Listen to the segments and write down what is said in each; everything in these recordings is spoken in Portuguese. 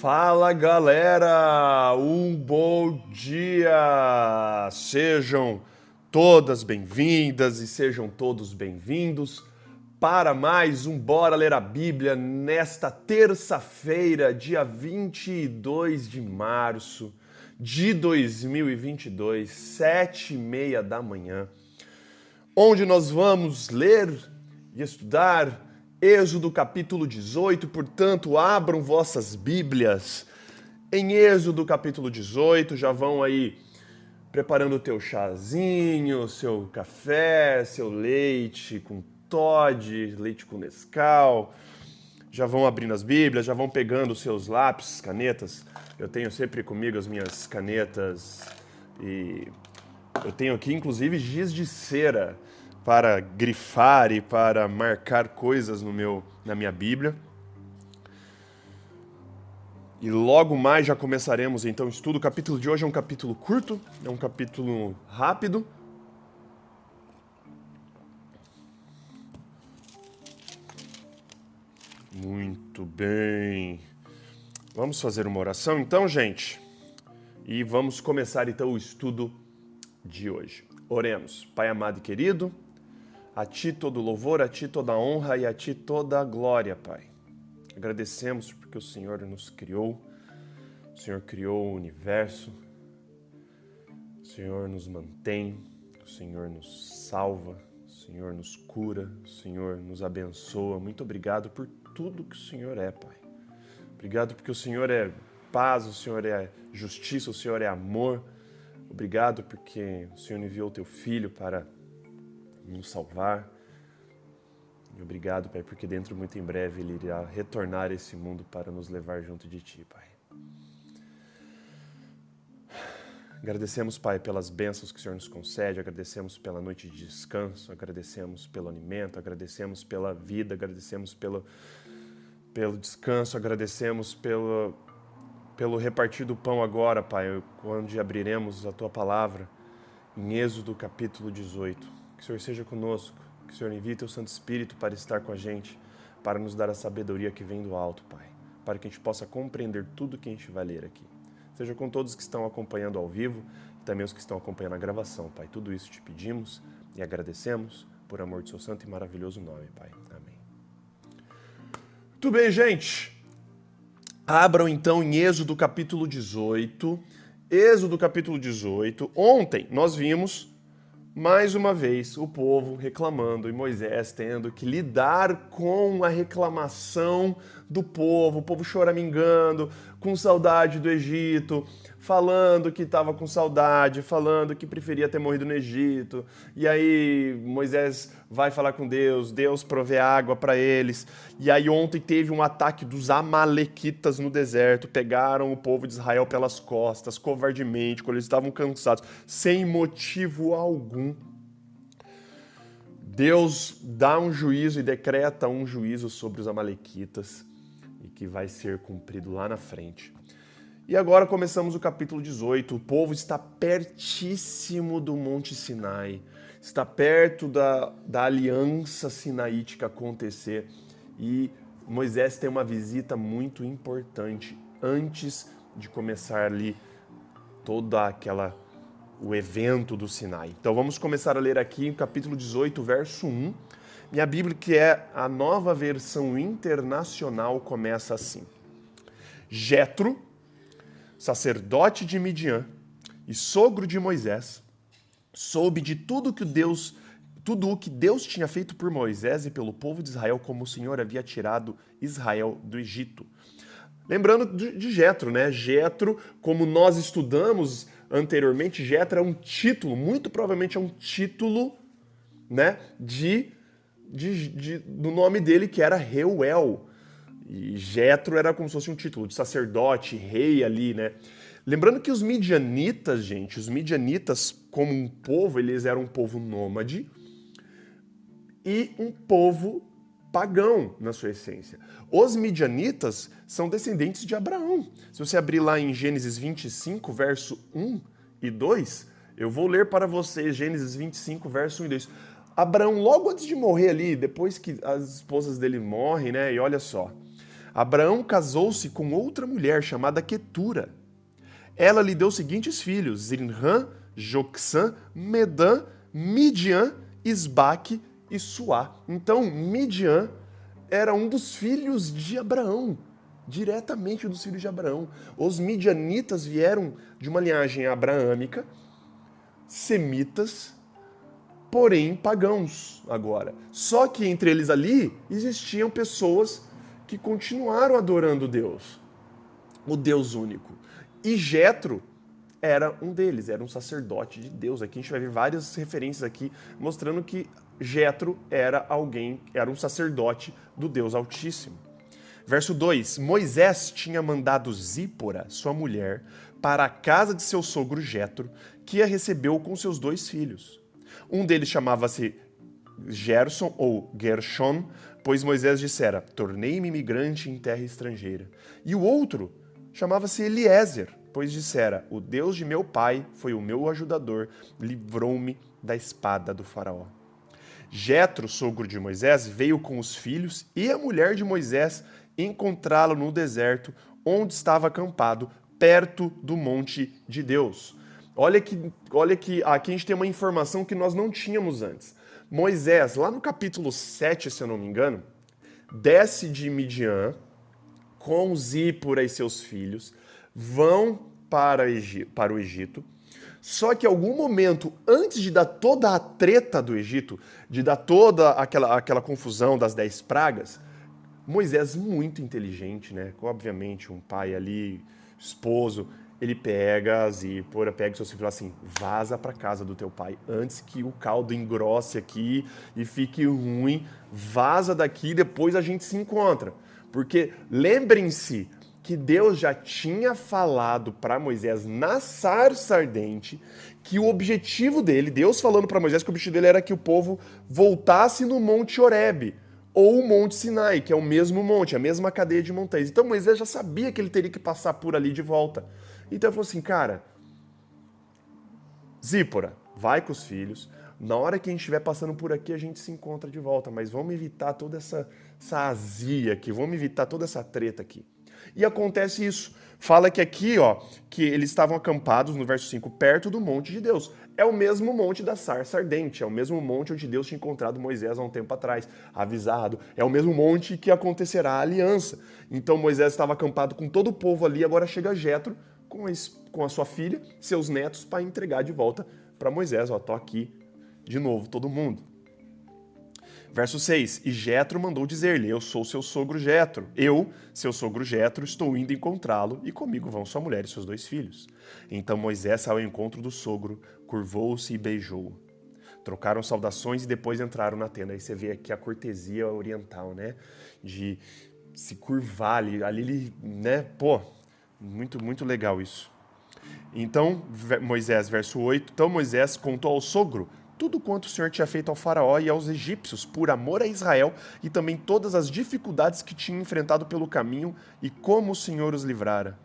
Fala galera, um bom dia! Sejam todas bem-vindas e sejam todos bem-vindos para mais um Bora Ler a Bíblia nesta terça-feira, dia 22 de março de 2022, sete e meia da manhã, onde nós vamos ler e estudar Êxodo capítulo 18, portanto, abram vossas Bíblias em Êxodo capítulo 18, já vão aí preparando o teu chazinho, seu café, seu leite com Todd, leite com Nescau. Já vão abrindo as Bíblias, já vão pegando os seus lápis, canetas. Eu tenho sempre comigo as minhas canetas e eu tenho aqui inclusive giz de cera para grifar e para marcar coisas no meu, na minha Bíblia. E logo mais já começaremos então o estudo. O capítulo de hoje é um capítulo curto, é um capítulo rápido. Muito bem. Vamos fazer uma oração então, gente? E vamos começar então o estudo de hoje. Oremos. Pai amado e querido, a Ti todo louvor, a Ti toda honra e a Ti toda glória, Pai. Agradecemos porque o Senhor nos criou, o Senhor criou o universo, o Senhor nos mantém, o Senhor nos salva, o Senhor nos cura, o Senhor nos abençoa. Muito obrigado por tudo que o Senhor é, Pai. Obrigado porque o Senhor é paz, o Senhor é justiça, o Senhor é amor. Obrigado porque o Senhor enviou o teu filho para nos salvar. E obrigado, Pai, porque dentro muito em breve Ele irá retornar a esse mundo para nos levar junto de Ti, Pai. Agradecemos, Pai, pelas bênçãos que o Senhor nos concede, agradecemos pela noite de descanso, agradecemos pelo alimento, agradecemos pela vida, agradecemos pelo, pelo descanso, agradecemos pelo, pelo repartir do pão agora, Pai, onde abriremos a Tua palavra em Êxodo capítulo 18. Que o Senhor seja conosco, que o Senhor envie teu Santo Espírito para estar com a gente, para nos dar a sabedoria que vem do alto, Pai, para que a gente possa compreender tudo que a gente vai ler aqui. Seja com todos que estão acompanhando ao vivo e também os que estão acompanhando a gravação, Pai. Tudo isso te pedimos e agradecemos por amor do seu santo e maravilhoso nome, Pai. Amém. Tudo bem, gente? Abram então em Êxodo capítulo 18. Êxodo capítulo 18. Ontem nós vimos mais uma vez o povo reclamando e Moisés tendo que lidar com a reclamação do povo, o povo choramingando, com saudade do Egito, falando que estava com saudade, falando que preferia ter morrido no Egito. E aí Moisés vai falar com Deus, Deus provê água para eles. E aí ontem teve um ataque dos amalequitas no deserto, pegaram o povo de Israel pelas costas, covardemente, quando eles estavam cansados, sem motivo algum. Deus dá um juízo e decreta um juízo sobre os amalequitas e que vai ser cumprido lá na frente. E agora começamos o capítulo 18. O povo está pertíssimo do Monte Sinai, está perto da, da aliança sinaítica acontecer e Moisés tem uma visita muito importante antes de começar ali toda aquela o evento do Sinai. Então vamos começar a ler aqui o capítulo 18, verso 1. Minha Bíblia, que é a nova versão internacional, começa assim: Jetro sacerdote de Midian e sogro de Moisés, soube de tudo que Deus, tudo o que Deus tinha feito por Moisés e pelo povo de Israel, como o Senhor havia tirado Israel do Egito. Lembrando de Jetro, né? Jetro, como nós estudamos anteriormente, Jetro é um título, muito provavelmente é um título, né, de, de, de do nome dele que era Reuel, e Jetro era como se fosse um título de sacerdote, rei ali, né? Lembrando que os midianitas, gente, os midianitas como um povo, eles eram um povo nômade e um povo pagão na sua essência. Os midianitas são descendentes de Abraão. Se você abrir lá em Gênesis 25, verso 1 e 2, eu vou ler para vocês Gênesis 25, verso 1 e 2. Abraão, logo antes de morrer ali, depois que as esposas dele morrem, né? E olha só, Abraão casou-se com outra mulher chamada Ketura. Ela lhe deu os seguintes filhos: Zinrã, Joxã, Medã, Midian, Isbaque e Suá. Então, Midian era um dos filhos de Abraão, diretamente dos filhos de Abraão. Os midianitas vieram de uma linhagem abraâmica, semitas, porém pagãos agora. Só que entre eles ali existiam pessoas que continuaram adorando Deus, o Deus único. E Jetro era um deles, era um sacerdote de Deus. Aqui a gente vai ver várias referências aqui mostrando que Jetro era alguém, era um sacerdote do Deus Altíssimo. Verso 2: Moisés tinha mandado Zípora, sua mulher, para a casa de seu sogro Jetro, que a recebeu com seus dois filhos. Um deles chamava-se Gerson ou Gershon, pois Moisés dissera: Tornei-me imigrante em terra estrangeira. E o outro chamava-se Eliezer, pois dissera: O Deus de meu pai foi o meu ajudador, livrou-me da espada do Faraó. Jetro, sogro de Moisés, veio com os filhos e a mulher de Moisés encontrá-lo no deserto, onde estava acampado, perto do monte de Deus. Olha que, olha que aqui a gente tem uma informação que nós não tínhamos antes. Moisés, lá no capítulo 7, se eu não me engano, desce de Midian com Zípora e seus filhos, vão para, para o Egito. Só que algum momento, antes de dar toda a treta do Egito, de dar toda aquela, aquela confusão das dez pragas, Moisés, muito inteligente, né? Obviamente, um pai ali, esposo, ele pega a Zípora, pega seus filhos e fala assim: vaza para casa do teu pai antes que o caldo engrosse aqui e fique ruim. Vaza daqui, depois a gente se encontra. Porque lembrem-se, que Deus já tinha falado para Moisés na sarça ardente que o objetivo dele, Deus falando para Moisés que o objetivo dele era que o povo voltasse no Monte Horebe ou o Monte Sinai, que é o mesmo monte, a mesma cadeia de montanhas. Então Moisés já sabia que ele teria que passar por ali de volta. Então ele falou assim, cara, Zípora, vai com os filhos. Na hora que a gente estiver passando por aqui, a gente se encontra de volta, mas vamos evitar toda essa, essa azia aqui, vamos evitar toda essa treta aqui. E acontece isso. Fala que aqui, ó, que eles estavam acampados, no verso 5, perto do monte de Deus. É o mesmo monte da sarça ardente, é o mesmo monte onde Deus tinha encontrado Moisés há um tempo atrás, avisado. É o mesmo monte que acontecerá a aliança. Então Moisés estava acampado com todo o povo ali, agora chega Jetro com a, com a sua filha, seus netos, para entregar de volta para Moisés. Ó, tô aqui de novo, todo mundo. Verso 6: E Jetro mandou dizer-lhe: Eu sou seu sogro Jetro. Eu, seu sogro Jetro, estou indo encontrá-lo, e comigo vão sua mulher e seus dois filhos. Então Moisés ao encontro do sogro, curvou-se e beijou-o. Trocaram saudações e depois entraram na tenda. Aí você vê aqui a cortesia oriental, né? De se curvar ali, ali, né? Pô, muito, muito legal isso. Então, Moisés, verso 8: Então Moisés contou ao sogro tudo quanto o Senhor tinha feito ao Faraó e aos egípcios, por amor a Israel, e também todas as dificuldades que tinha enfrentado pelo caminho e como o Senhor os livrara.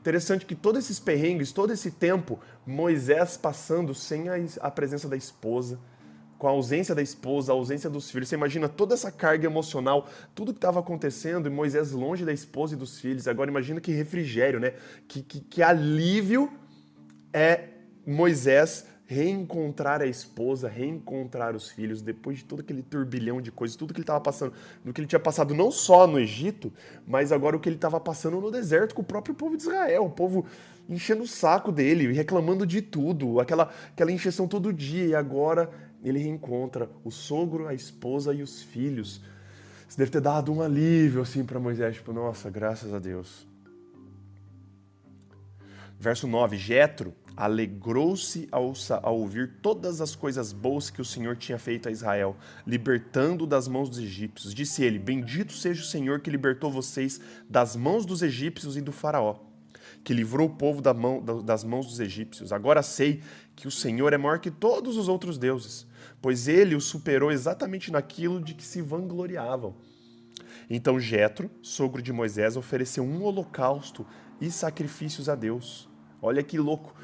Interessante que todos esses perrengues, todo esse tempo, Moisés passando sem a, a presença da esposa, com a ausência da esposa, a ausência dos filhos. Você imagina toda essa carga emocional, tudo que estava acontecendo, e Moisés longe da esposa e dos filhos. Agora imagina que refrigério, né? Que, que, que alívio é Moisés reencontrar a esposa, reencontrar os filhos, depois de todo aquele turbilhão de coisas, tudo que ele estava passando, no que ele tinha passado não só no Egito, mas agora o que ele estava passando no deserto com o próprio povo de Israel, o povo enchendo o saco dele, reclamando de tudo, aquela, aquela encheção todo dia, e agora ele reencontra o sogro, a esposa e os filhos. Isso deve ter dado um alívio assim para Moisés, tipo, nossa, graças a Deus. Verso 9, Jetro alegrou-se ao, ao, ouvir todas as coisas boas que o Senhor tinha feito a Israel, libertando das mãos dos egípcios. Disse ele: Bendito seja o Senhor que libertou vocês das mãos dos egípcios e do Faraó, que livrou o povo da mão, das mãos dos egípcios. Agora sei que o Senhor é maior que todos os outros deuses, pois ele os superou exatamente naquilo de que se vangloriavam. Então Jetro, sogro de Moisés, ofereceu um holocausto e sacrifícios a Deus. Olha que louco.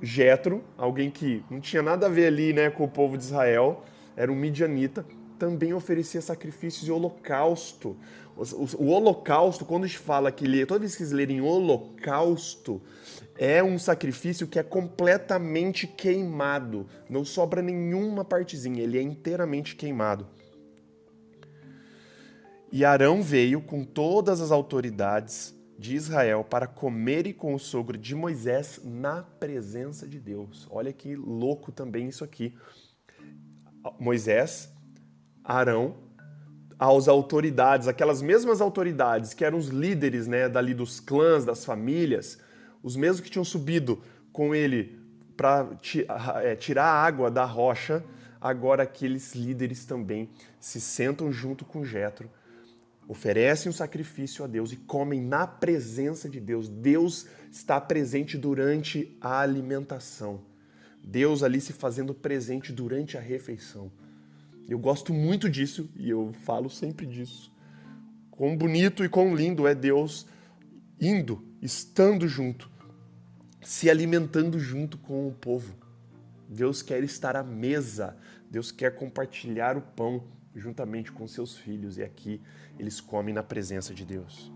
Jetro, alguém que não tinha nada a ver ali, né, com o povo de Israel, era um midianita, também oferecia sacrifícios e holocausto. O, o, o holocausto, quando gente fala que lê, toda vez que vocês lerem holocausto, é um sacrifício que é completamente queimado. Não sobra nenhuma partezinha, ele é inteiramente queimado. E Arão veio com todas as autoridades de Israel para comer com o sogro de Moisés na presença de Deus. Olha que louco também isso aqui. Moisés, Arão, as autoridades, aquelas mesmas autoridades que eram os líderes né, dali dos clãs, das famílias, os mesmos que tinham subido com ele para é, tirar a água da rocha, agora aqueles líderes também se sentam junto com Jetro oferecem um sacrifício a Deus e comem na presença de Deus. Deus está presente durante a alimentação. Deus ali se fazendo presente durante a refeição. Eu gosto muito disso e eu falo sempre disso. Quão bonito e quão lindo é Deus indo, estando junto, se alimentando junto com o povo. Deus quer estar à mesa, Deus quer compartilhar o pão juntamente com seus filhos, e aqui eles comem na presença de Deus.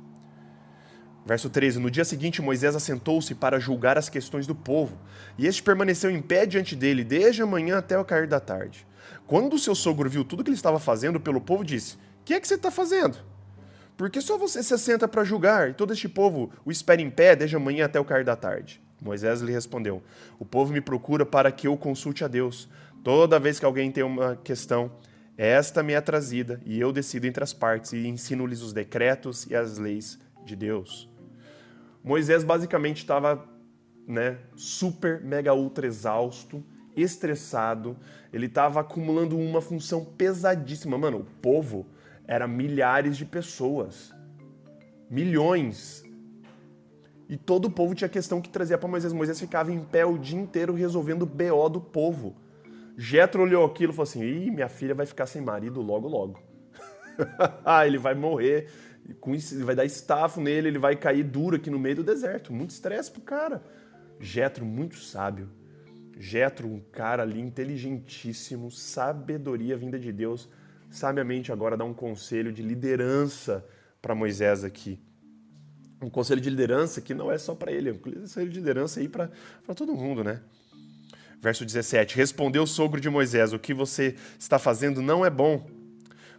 Verso 13: No dia seguinte, Moisés assentou-se para julgar as questões do povo, e este permaneceu em pé diante dele, desde a manhã até o cair da tarde. Quando seu sogro viu tudo que ele estava fazendo pelo povo, disse: que é que você está fazendo? Por que só você se assenta para julgar, e todo este povo o espera em pé desde a manhã até o cair da tarde? Moisés lhe respondeu: O povo me procura para que eu consulte a Deus. Toda vez que alguém tem uma questão, esta me é trazida, e eu decido entre as partes e ensino-lhes os decretos e as leis de Deus. Moisés basicamente estava né, super, mega, ultra exausto, estressado, ele estava acumulando uma função pesadíssima. Mano, o povo era milhares de pessoas, milhões. E todo o povo tinha questão que trazia para Moisés. Moisés ficava em pé o dia inteiro resolvendo o BO do povo. Jetro olhou aquilo e falou assim: Ih, minha filha vai ficar sem marido logo, logo. ah, ele vai morrer, com isso, vai dar estafo nele, ele vai cair duro aqui no meio do deserto. Muito estresse pro cara. Jetro, muito sábio. Jetro, um cara ali inteligentíssimo, sabedoria vinda de Deus, sabiamente agora dá um conselho de liderança para Moisés aqui. Um conselho de liderança que não é só para ele, é um conselho de liderança aí para todo mundo, né? Verso 17: Respondeu o sogro de Moisés: O que você está fazendo não é bom.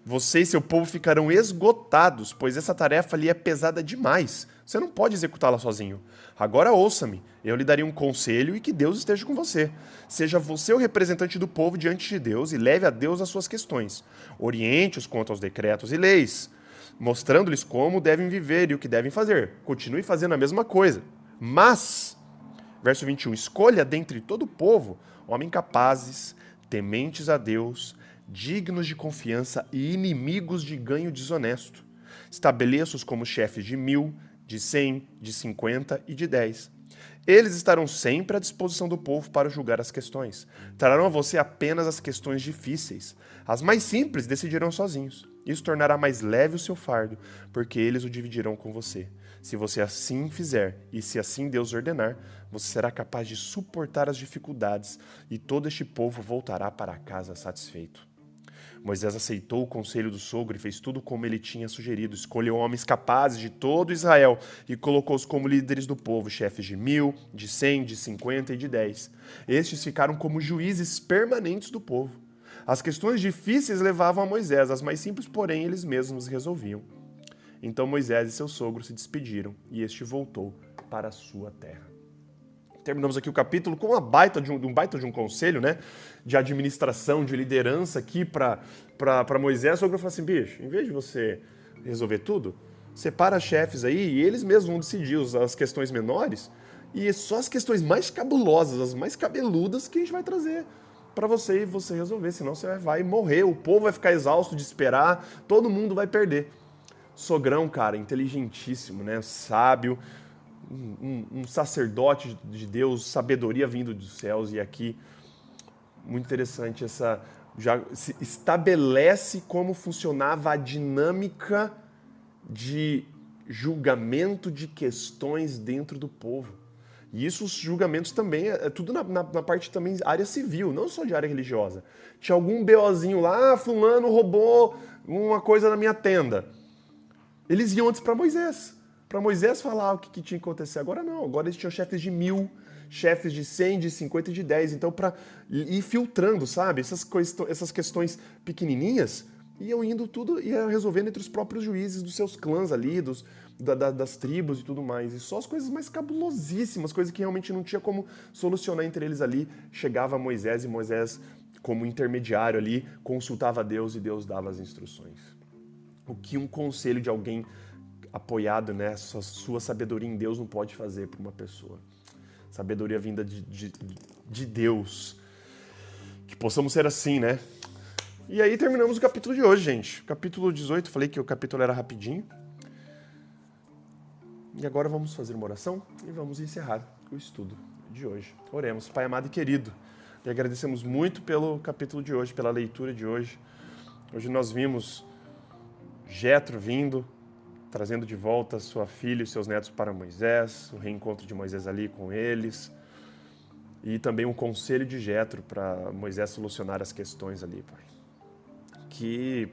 Você e seu povo ficarão esgotados, pois essa tarefa lhe é pesada demais. Você não pode executá-la sozinho. Agora ouça-me, eu lhe darei um conselho e que Deus esteja com você. Seja você o representante do povo diante de Deus e leve a Deus as suas questões. Oriente-os quanto aos decretos e leis, mostrando-lhes como devem viver e o que devem fazer. Continue fazendo a mesma coisa. Mas Verso 21: Escolha dentre todo o povo homens capazes, tementes a Deus, dignos de confiança e inimigos de ganho desonesto. Estabeleça-os como chefes de mil, de cem, de cinquenta e de dez. Eles estarão sempre à disposição do povo para julgar as questões. Trarão a você apenas as questões difíceis. As mais simples decidirão sozinhos. Isso tornará mais leve o seu fardo, porque eles o dividirão com você. Se você assim fizer, e se assim Deus ordenar, você será capaz de suportar as dificuldades, e todo este povo voltará para casa satisfeito. Moisés aceitou o conselho do sogro e fez tudo como ele tinha sugerido. Escolheu homens capazes de todo Israel e colocou-os como líderes do povo, chefes de mil, de cem, de cinquenta e de dez. Estes ficaram como juízes permanentes do povo. As questões difíceis levavam a Moisés, as mais simples, porém, eles mesmos resolviam. Então Moisés e seu sogro se despediram e este voltou para a sua terra. Terminamos aqui o capítulo com uma baita de um, um baita de um conselho, né? De administração, de liderança aqui para Moisés. O sogro falou assim: bicho, em vez de você resolver tudo, separa chefes aí e eles mesmos vão decidir as questões menores e só as questões mais cabulosas, as mais cabeludas que a gente vai trazer para você e você resolver, senão você vai morrer, o povo vai ficar exausto de esperar, todo mundo vai perder. Sogrão, cara, inteligentíssimo, né? Sábio, um, um, sacerdote de Deus, sabedoria vindo dos céus. E aqui, muito interessante, essa já se estabelece como funcionava a dinâmica de julgamento de questões dentro do povo. E isso, os julgamentos também, é, é tudo na, na, na, parte também, área civil, não só de área religiosa. Tinha algum BOzinho lá, ah, fulano roubou uma coisa na minha tenda. Eles iam antes para Moisés, para Moisés falar o que, que, tinha que acontecer. Agora não, agora eles tinham chefes de mil, chefes de cem, de cinquenta e de dez. Então, para ir filtrando, sabe, essas, essas questões pequenininhas, iam indo tudo, ia resolvendo entre os próprios juízes dos seus clãs ali, dos, da, da, das tribos e tudo mais. E só as coisas mais cabulosíssimas, coisas que realmente não tinha como solucionar entre eles ali. Chegava Moisés e Moisés, como intermediário ali, consultava Deus e Deus dava as instruções. O que um conselho de alguém apoiado né, sua sabedoria em Deus não pode fazer para uma pessoa. Sabedoria vinda de, de, de Deus. Que possamos ser assim, né? E aí terminamos o capítulo de hoje, gente. Capítulo 18, falei que o capítulo era rapidinho. E agora vamos fazer uma oração e vamos encerrar o estudo de hoje. Oremos. Pai amado e querido, e agradecemos muito pelo capítulo de hoje, pela leitura de hoje. Hoje nós vimos Jetro vindo, trazendo de volta sua filha e seus netos para Moisés, o reencontro de Moisés ali com eles, e também um conselho de Jetro para Moisés solucionar as questões ali, Pai. Que,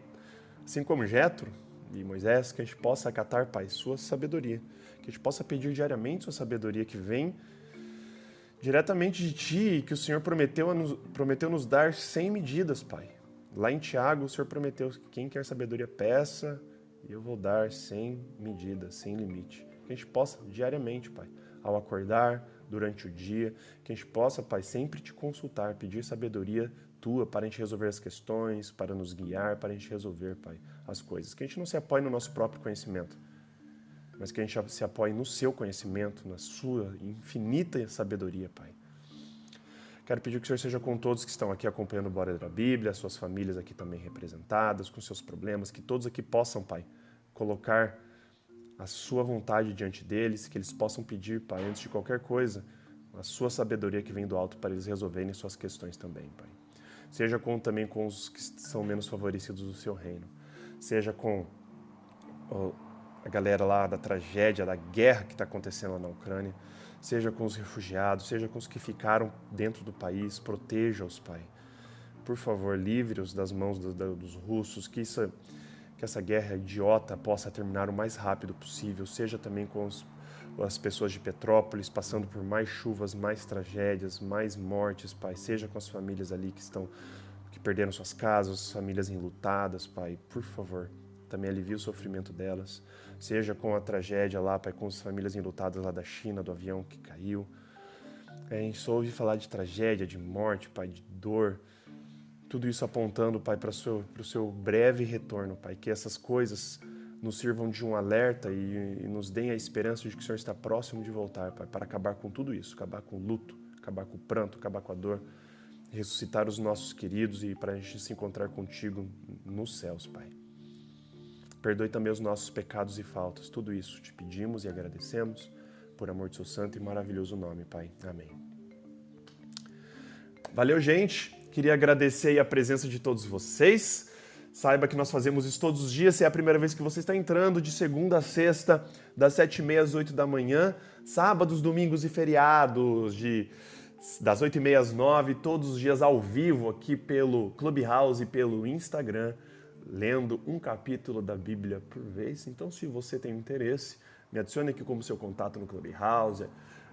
assim como Jetro e Moisés, que a gente possa acatar, Pai, sua sabedoria que a gente possa pedir diariamente sua sabedoria que vem diretamente de ti, que o Senhor prometeu, nos, prometeu nos dar sem medidas, Pai. Lá em Tiago, o Senhor prometeu que quem quer sabedoria peça, e eu vou dar sem medida, sem limite. Que a gente possa diariamente, Pai, ao acordar, durante o dia, que a gente possa, Pai, sempre te consultar, pedir sabedoria tua para a gente resolver as questões, para nos guiar, para a gente resolver, Pai, as coisas. Que a gente não se apoie no nosso próprio conhecimento, mas que a gente se apoie no seu conhecimento, na sua infinita sabedoria, Pai. Quero pedir que o Senhor seja com todos que estão aqui acompanhando o Bora da Bíblia, suas famílias aqui também representadas, com seus problemas, que todos aqui possam, Pai, colocar a sua vontade diante deles, que eles possam pedir, Pai, antes de qualquer coisa, a sua sabedoria que vem do alto para eles resolverem suas questões também, Pai. Seja com também com os que são menos favorecidos do seu reino. Seja com a galera lá da tragédia, da guerra que está acontecendo lá na Ucrânia, seja com os refugiados, seja com os que ficaram dentro do país, proteja-os, Pai. Por favor, livre-os das mãos do, do, dos russos, que, isso, que essa guerra idiota possa terminar o mais rápido possível, seja também com os, as pessoas de Petrópolis passando por mais chuvas, mais tragédias, mais mortes, Pai, seja com as famílias ali que estão que perderam suas casas, famílias enlutadas, Pai, por favor, também alivie o sofrimento delas seja com a tragédia lá, Pai, com as famílias enlutadas lá da China, do avião que caiu. É, a gente ouve falar de tragédia, de morte, Pai, de dor. Tudo isso apontando, Pai, para o seu, seu breve retorno, Pai. Que essas coisas nos sirvam de um alerta e, e, nos deem a esperança de que o Senhor está próximo de voltar, Pai, para acabar com tudo isso, acabar com o luto, acabar com o pranto, acabar com a dor, ressuscitar os nossos queridos e para a gente se encontrar contigo nos céus, Pai. Perdoe também os nossos pecados e faltas. Tudo isso te pedimos e agradecemos por amor de seu santo e maravilhoso nome, Pai. Amém. Valeu, gente. Queria agradecer a presença de todos vocês. Saiba que nós fazemos isso todos os dias. Se é a primeira vez que você está entrando, de segunda a sexta, das sete e meia às oito da manhã, sábados, domingos e feriados, de das oito e meia às nove, todos os dias ao vivo aqui pelo Clubhouse e pelo Instagram lendo um capítulo da Bíblia por vez. Então, se você tem interesse, me adicione aqui como seu contato no Clubhouse,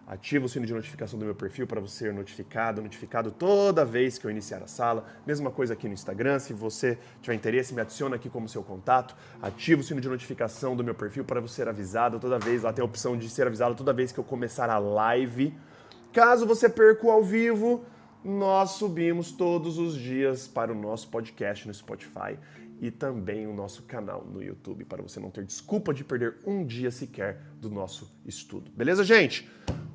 ativa o sino de notificação do meu perfil para você ser notificado, notificado toda vez que eu iniciar a sala. Mesma coisa aqui no Instagram, se você tiver interesse, me adiciona aqui como seu contato, ativa o sino de notificação do meu perfil para você ser avisado toda vez, lá tem a opção de ser avisado toda vez que eu começar a live. Caso você perca o ao vivo, nós subimos todos os dias para o nosso podcast no Spotify e também o nosso canal no YouTube, para você não ter desculpa de perder um dia sequer do nosso estudo. Beleza, gente?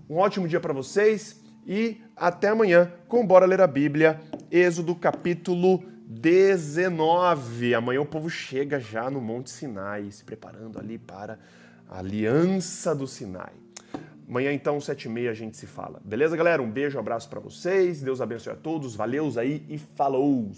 Um ótimo dia para vocês e até amanhã com Bora Ler a Bíblia, Êxodo capítulo 19. Amanhã o povo chega já no Monte Sinai, se preparando ali para a Aliança do Sinai. Amanhã, então, sete e meia, a gente se fala. Beleza, galera? Um beijo, um abraço para vocês. Deus abençoe a todos. Valeus aí e falou!